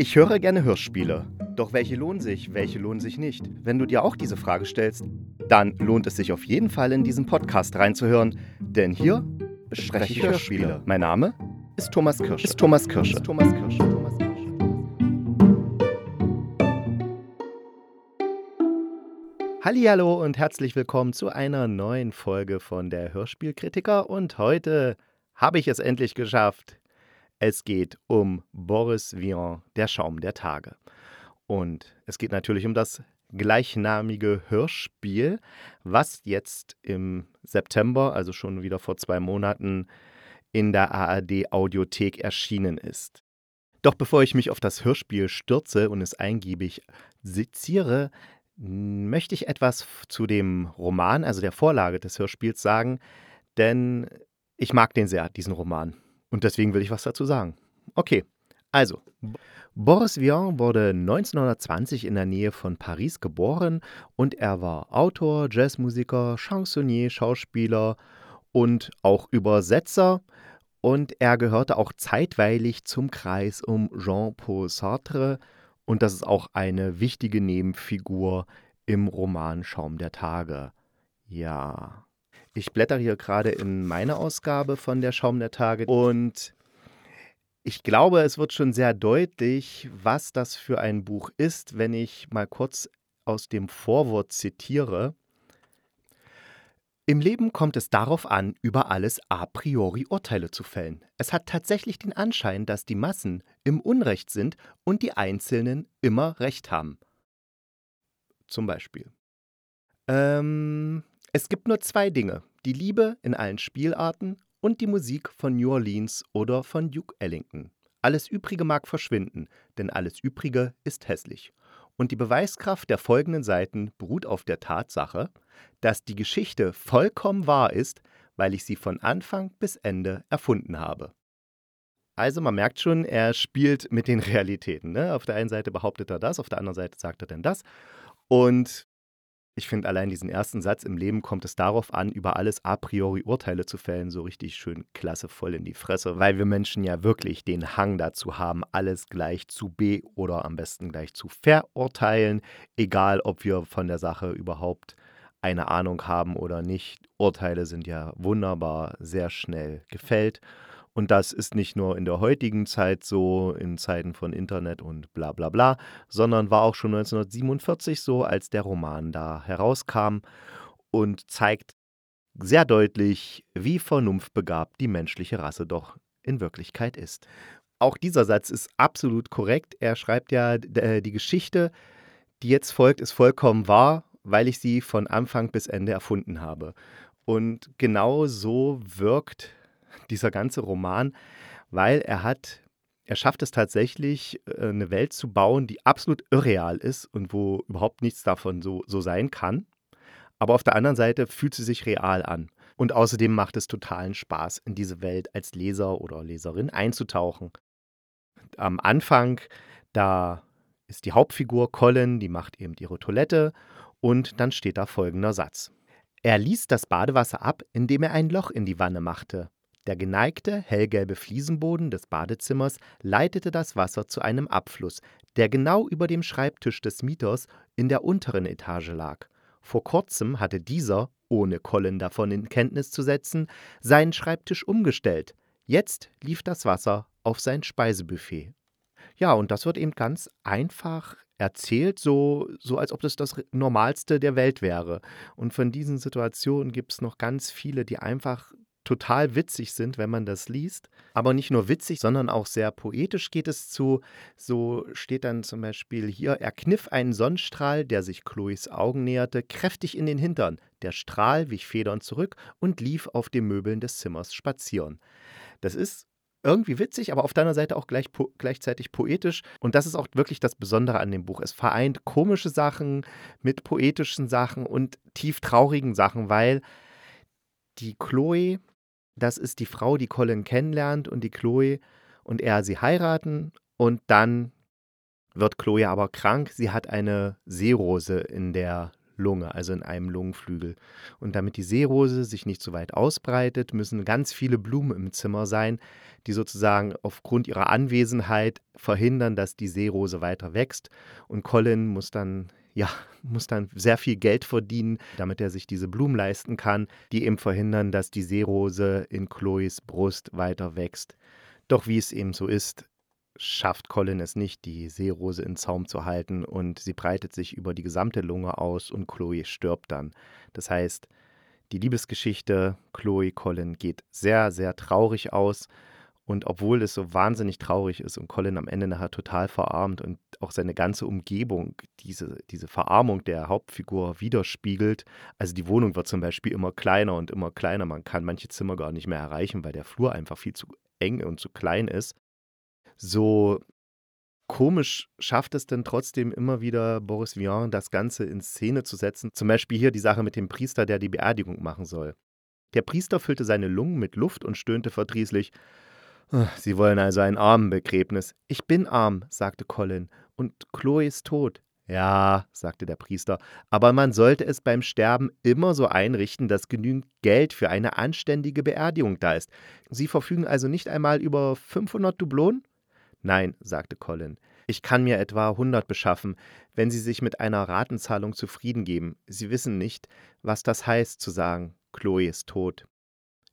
Ich höre gerne Hörspiele. Doch welche lohnen sich, welche lohnen sich nicht? Wenn du dir auch diese Frage stellst, dann lohnt es sich auf jeden Fall in diesen Podcast reinzuhören, denn hier bespreche ich Hörspiele. Mein Name ist Thomas Kirsch. Ist Thomas Kirsch. Ist Thomas Kirsch. Thomas Kirsch. Hallo und herzlich willkommen zu einer neuen Folge von der Hörspielkritiker und heute habe ich es endlich geschafft. Es geht um Boris Vian, der Schaum der Tage. Und es geht natürlich um das gleichnamige Hörspiel, was jetzt im September, also schon wieder vor zwei Monaten, in der ARD Audiothek erschienen ist. Doch bevor ich mich auf das Hörspiel stürze und es eingiebig seziere, möchte ich etwas zu dem Roman, also der Vorlage des Hörspiels sagen, denn ich mag den sehr, diesen Roman. Und deswegen will ich was dazu sagen. Okay, also. Boris Vian wurde 1920 in der Nähe von Paris geboren und er war Autor, Jazzmusiker, Chansonnier, Schauspieler und auch Übersetzer. Und er gehörte auch zeitweilig zum Kreis um Jean-Paul Sartre. Und das ist auch eine wichtige Nebenfigur im Roman Schaum der Tage. Ja. Ich blätter hier gerade in meine Ausgabe von der Schaum der Tage und ich glaube, es wird schon sehr deutlich, was das für ein Buch ist, wenn ich mal kurz aus dem Vorwort zitiere. Im Leben kommt es darauf an, über alles a priori Urteile zu fällen. Es hat tatsächlich den Anschein, dass die Massen im Unrecht sind und die Einzelnen immer Recht haben. Zum Beispiel. Ähm, es gibt nur zwei Dinge, die Liebe in allen Spielarten und die Musik von New Orleans oder von Duke Ellington. Alles Übrige mag verschwinden, denn alles Übrige ist hässlich. Und die Beweiskraft der folgenden Seiten beruht auf der Tatsache, dass die Geschichte vollkommen wahr ist, weil ich sie von Anfang bis Ende erfunden habe. Also man merkt schon, er spielt mit den Realitäten. Ne? Auf der einen Seite behauptet er das, auf der anderen Seite sagt er denn das. Und ich finde allein diesen ersten Satz, im Leben kommt es darauf an, über alles a priori Urteile zu fällen, so richtig schön klasse voll in die Fresse, weil wir Menschen ja wirklich den Hang dazu haben, alles gleich zu be- oder am besten gleich zu verurteilen, egal ob wir von der Sache überhaupt eine Ahnung haben oder nicht. Urteile sind ja wunderbar sehr schnell gefällt. Und das ist nicht nur in der heutigen Zeit so, in Zeiten von Internet und bla bla bla, sondern war auch schon 1947 so, als der Roman da herauskam und zeigt sehr deutlich, wie vernunftbegabt die menschliche Rasse doch in Wirklichkeit ist. Auch dieser Satz ist absolut korrekt. Er schreibt ja, äh, die Geschichte, die jetzt folgt, ist vollkommen wahr, weil ich sie von Anfang bis Ende erfunden habe. Und genau so wirkt dieser ganze Roman, weil er hat, er schafft es tatsächlich, äh, eine Welt zu bauen, die absolut irreal ist und wo überhaupt nichts davon so, so sein kann. Aber auf der anderen Seite fühlt sie sich real an. Und außerdem macht es totalen Spaß, in diese Welt als Leser oder Leserin einzutauchen. Am Anfang, da ist die Hauptfigur Colin, die macht eben ihre Toilette und dann steht da folgender Satz. Er ließ das Badewasser ab, indem er ein Loch in die Wanne machte. Der geneigte, hellgelbe Fliesenboden des Badezimmers leitete das Wasser zu einem Abfluss, der genau über dem Schreibtisch des Mieters in der unteren Etage lag. Vor kurzem hatte dieser, ohne Colin davon in Kenntnis zu setzen, seinen Schreibtisch umgestellt. Jetzt lief das Wasser auf sein Speisebuffet. Ja, und das wird eben ganz einfach erzählt, so, so als ob das das Normalste der Welt wäre. Und von diesen Situationen gibt es noch ganz viele, die einfach total witzig sind, wenn man das liest. Aber nicht nur witzig, sondern auch sehr poetisch geht es zu. So steht dann zum Beispiel hier, er kniff einen Sonnenstrahl, der sich Chloes Augen näherte, kräftig in den Hintern. Der Strahl wich federnd zurück und lief auf den Möbeln des Zimmers spazieren. Das ist irgendwie witzig, aber auf deiner Seite auch gleich po gleichzeitig poetisch. Und das ist auch wirklich das Besondere an dem Buch. Es vereint komische Sachen mit poetischen Sachen und tief traurigen Sachen, weil die Chloe das ist die Frau, die Colin kennenlernt und die Chloe und er sie heiraten und dann wird Chloe aber krank. Sie hat eine Seerose in der Lunge, also in einem Lungenflügel. Und damit die Seerose sich nicht so weit ausbreitet, müssen ganz viele Blumen im Zimmer sein, die sozusagen aufgrund ihrer Anwesenheit verhindern, dass die Seerose weiter wächst. Und Colin muss dann ja, muss dann sehr viel Geld verdienen, damit er sich diese Blumen leisten kann, die eben verhindern, dass die Seerose in Chloes Brust weiter wächst. Doch wie es eben so ist, schafft Colin es nicht, die Seerose in Zaum zu halten und sie breitet sich über die gesamte Lunge aus und Chloe stirbt dann. Das heißt, die Liebesgeschichte Chloe Colin geht sehr, sehr traurig aus. Und obwohl es so wahnsinnig traurig ist und Colin am Ende nachher total verarmt und auch seine ganze Umgebung diese, diese Verarmung der Hauptfigur widerspiegelt, also die Wohnung wird zum Beispiel immer kleiner und immer kleiner, man kann manche Zimmer gar nicht mehr erreichen, weil der Flur einfach viel zu eng und zu klein ist so komisch schafft es denn trotzdem immer wieder Boris Vian, das Ganze in Szene zu setzen. Zum Beispiel hier die Sache mit dem Priester, der die Beerdigung machen soll. Der Priester füllte seine Lungen mit Luft und stöhnte verdrießlich. Sie wollen also ein Armenbegräbnis. Ich bin arm, sagte Colin, und Chloe ist tot. Ja, sagte der Priester, aber man sollte es beim Sterben immer so einrichten, dass genügend Geld für eine anständige Beerdigung da ist. Sie verfügen also nicht einmal über 500 Dublonen? Nein, sagte Colin, ich kann mir etwa hundert beschaffen, wenn Sie sich mit einer Ratenzahlung zufrieden geben. Sie wissen nicht, was das heißt zu sagen, Chloe ist tot.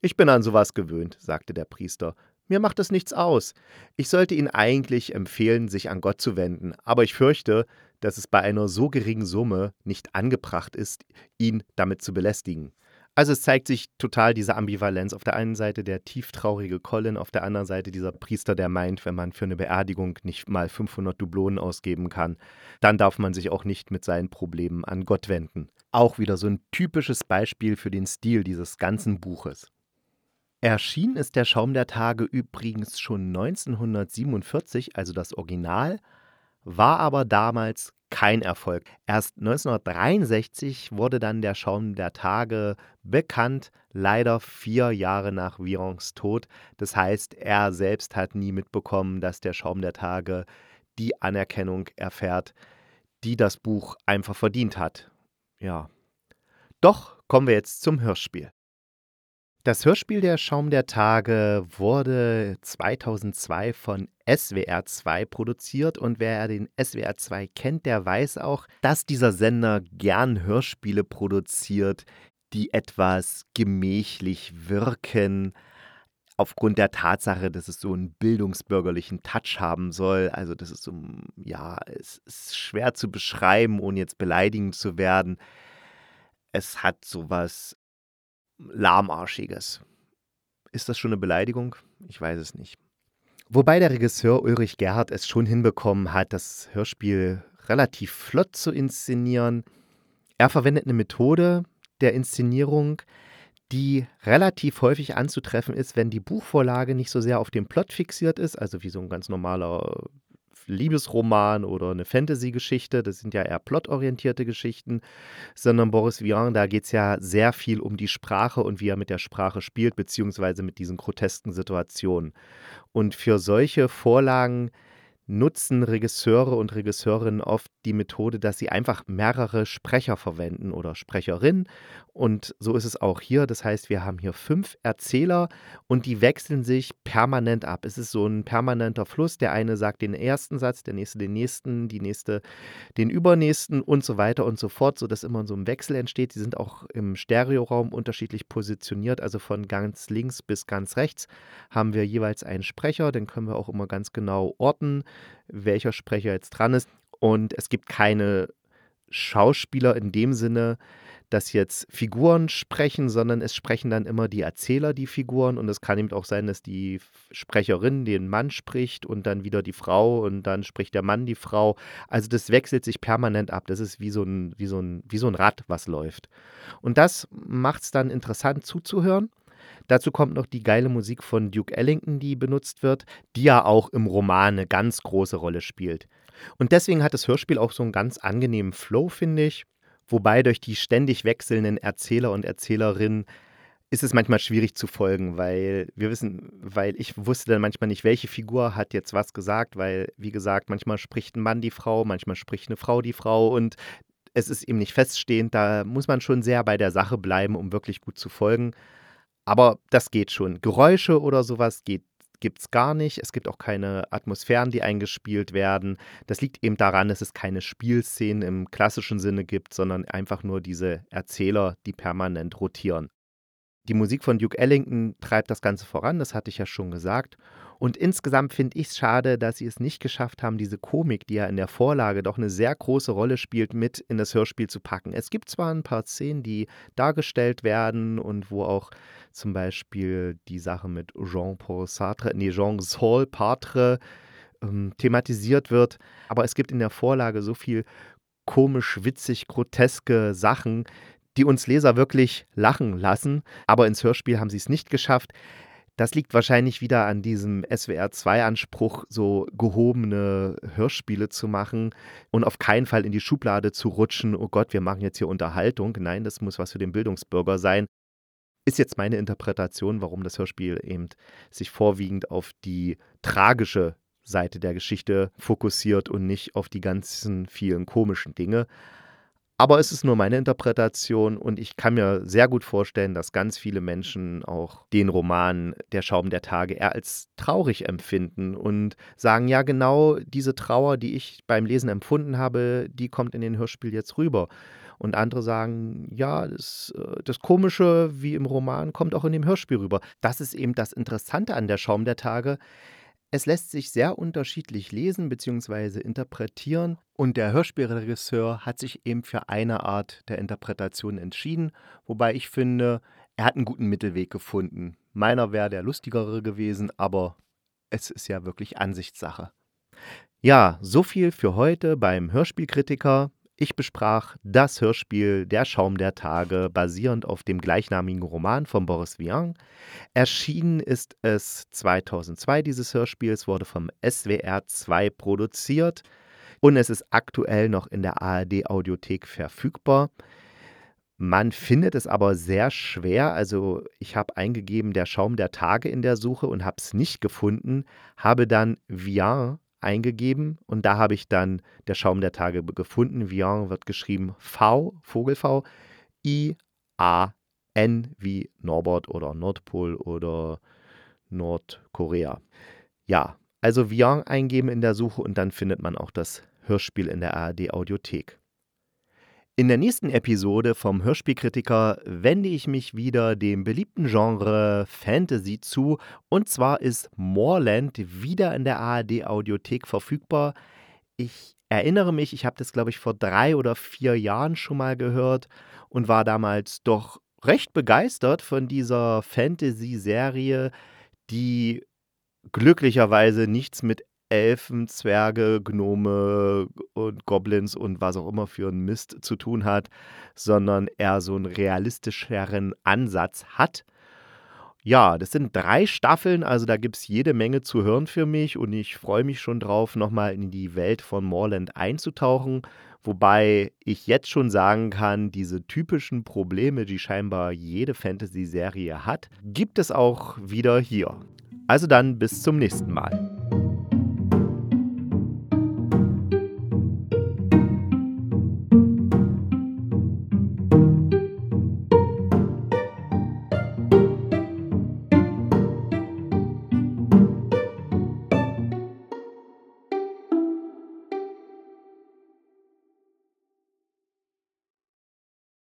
Ich bin an sowas gewöhnt, sagte der Priester. Mir macht es nichts aus. Ich sollte Ihnen eigentlich empfehlen, sich an Gott zu wenden, aber ich fürchte, dass es bei einer so geringen Summe nicht angebracht ist, ihn damit zu belästigen. Also es zeigt sich total diese Ambivalenz. Auf der einen Seite der tieftraurige Colin, auf der anderen Seite dieser Priester, der meint, wenn man für eine Beerdigung nicht mal 500 Dublonen ausgeben kann, dann darf man sich auch nicht mit seinen Problemen an Gott wenden. Auch wieder so ein typisches Beispiel für den Stil dieses ganzen Buches. Erschienen ist der Schaum der Tage übrigens schon 1947, also das Original, war aber damals kein Erfolg. Erst 1963 wurde dann der Schaum der Tage bekannt, leider vier Jahre nach Virons Tod. Das heißt, er selbst hat nie mitbekommen, dass der Schaum der Tage die Anerkennung erfährt, die das Buch einfach verdient hat. Ja. Doch kommen wir jetzt zum Hörspiel. Das Hörspiel Der Schaum der Tage wurde 2002 von SWR 2 produziert und wer den SWR 2 kennt, der weiß auch, dass dieser Sender gern Hörspiele produziert, die etwas gemächlich wirken, aufgrund der Tatsache, dass es so einen bildungsbürgerlichen Touch haben soll. Also das ist so, ja, es ist schwer zu beschreiben, ohne jetzt beleidigend zu werden. Es hat sowas lahmarschiges. Ist das schon eine Beleidigung? Ich weiß es nicht. Wobei der Regisseur Ulrich Gerhardt es schon hinbekommen hat, das Hörspiel relativ flott zu inszenieren. Er verwendet eine Methode der Inszenierung, die relativ häufig anzutreffen ist, wenn die Buchvorlage nicht so sehr auf den Plot fixiert ist, also wie so ein ganz normaler Liebesroman oder eine Fantasy-Geschichte, das sind ja eher plotorientierte Geschichten, sondern Boris Vian, da geht es ja sehr viel um die Sprache und wie er mit der Sprache spielt, beziehungsweise mit diesen grotesken Situationen. Und für solche Vorlagen nutzen Regisseure und Regisseurinnen oft die Methode, dass sie einfach mehrere Sprecher verwenden oder Sprecherinnen. Und so ist es auch hier. Das heißt, wir haben hier fünf Erzähler und die wechseln sich permanent ab. Es ist so ein permanenter Fluss. Der eine sagt den ersten Satz, der nächste den nächsten, die nächste den übernächsten und so weiter und so fort, sodass immer so ein Wechsel entsteht. Die sind auch im Stereoraum unterschiedlich positioniert. Also von ganz links bis ganz rechts haben wir jeweils einen Sprecher. Den können wir auch immer ganz genau orten, welcher Sprecher jetzt dran ist. Und es gibt keine Schauspieler in dem Sinne, dass jetzt Figuren sprechen, sondern es sprechen dann immer die Erzähler die Figuren und es kann eben auch sein, dass die Sprecherin den Mann spricht und dann wieder die Frau und dann spricht der Mann die Frau. Also das wechselt sich permanent ab. Das ist wie so ein, wie so ein, wie so ein Rad, was läuft. Und das macht es dann interessant zuzuhören. Dazu kommt noch die geile Musik von Duke Ellington, die benutzt wird, die ja auch im Roman eine ganz große Rolle spielt. Und deswegen hat das Hörspiel auch so einen ganz angenehmen Flow, finde ich. Wobei durch die ständig wechselnden Erzähler und Erzählerinnen ist es manchmal schwierig zu folgen, weil wir wissen, weil ich wusste dann manchmal nicht, welche Figur hat jetzt was gesagt, weil, wie gesagt, manchmal spricht ein Mann die Frau, manchmal spricht eine Frau die Frau und es ist eben nicht feststehend, da muss man schon sehr bei der Sache bleiben, um wirklich gut zu folgen. Aber das geht schon. Geräusche oder sowas geht gibt es gar nicht. Es gibt auch keine Atmosphären, die eingespielt werden. Das liegt eben daran, dass es keine Spielszenen im klassischen Sinne gibt, sondern einfach nur diese Erzähler, die permanent rotieren. Die Musik von Duke Ellington treibt das Ganze voran, das hatte ich ja schon gesagt. Und insgesamt finde ich es schade, dass sie es nicht geschafft haben, diese Komik, die ja in der Vorlage doch eine sehr große Rolle spielt, mit in das Hörspiel zu packen. Es gibt zwar ein paar Szenen, die dargestellt werden und wo auch zum Beispiel die Sache mit Jean-Paul Sartre, nee, Jean-Saul Partre ähm, thematisiert wird, aber es gibt in der Vorlage so viel komisch, witzig, groteske Sachen, die uns Leser wirklich lachen lassen, aber ins Hörspiel haben sie es nicht geschafft. Das liegt wahrscheinlich wieder an diesem SWR2-Anspruch, so gehobene Hörspiele zu machen und auf keinen Fall in die Schublade zu rutschen, oh Gott, wir machen jetzt hier Unterhaltung. Nein, das muss was für den Bildungsbürger sein. Ist jetzt meine Interpretation, warum das Hörspiel eben sich vorwiegend auf die tragische Seite der Geschichte fokussiert und nicht auf die ganzen vielen komischen Dinge. Aber es ist nur meine Interpretation und ich kann mir sehr gut vorstellen, dass ganz viele Menschen auch den Roman Der Schaum der Tage eher als traurig empfinden und sagen, ja genau diese Trauer, die ich beim Lesen empfunden habe, die kommt in den Hörspiel jetzt rüber. Und andere sagen, ja, das, äh, das Komische wie im Roman kommt auch in dem Hörspiel rüber. Das ist eben das Interessante an Der Schaum der Tage. Es lässt sich sehr unterschiedlich lesen bzw. interpretieren und der Hörspielregisseur hat sich eben für eine Art der Interpretation entschieden, wobei ich finde, er hat einen guten Mittelweg gefunden. Meiner wäre der lustigere gewesen, aber es ist ja wirklich Ansichtssache. Ja, so viel für heute beim Hörspielkritiker. Ich besprach das Hörspiel Der Schaum der Tage, basierend auf dem gleichnamigen Roman von Boris Vian. Erschienen ist es 2002, dieses Hörspiel. Es wurde vom SWR 2 produziert und es ist aktuell noch in der ARD Audiothek verfügbar. Man findet es aber sehr schwer. Also ich habe eingegeben der Schaum der Tage in der Suche und habe es nicht gefunden, habe dann Vian eingegeben und da habe ich dann der Schaum der Tage gefunden. Vian wird geschrieben V, Vogel V, I, A, N wie Norbert oder Nordpol oder Nordkorea. Ja, also Vian eingeben in der Suche und dann findet man auch das Hörspiel in der ARD Audiothek. In der nächsten Episode vom Hörspielkritiker wende ich mich wieder dem beliebten Genre Fantasy zu. Und zwar ist Moorland wieder in der ARD Audiothek verfügbar. Ich erinnere mich, ich habe das, glaube ich, vor drei oder vier Jahren schon mal gehört und war damals doch recht begeistert von dieser Fantasy-Serie, die glücklicherweise nichts mit Elfen, Zwerge, Gnome und Goblins und was auch immer für einen Mist zu tun hat, sondern eher so einen realistischeren Ansatz hat. Ja, das sind drei Staffeln, also da gibt es jede Menge zu hören für mich und ich freue mich schon drauf, nochmal in die Welt von Moorland einzutauchen. Wobei ich jetzt schon sagen kann, diese typischen Probleme, die scheinbar jede Fantasy-Serie hat, gibt es auch wieder hier. Also dann bis zum nächsten Mal.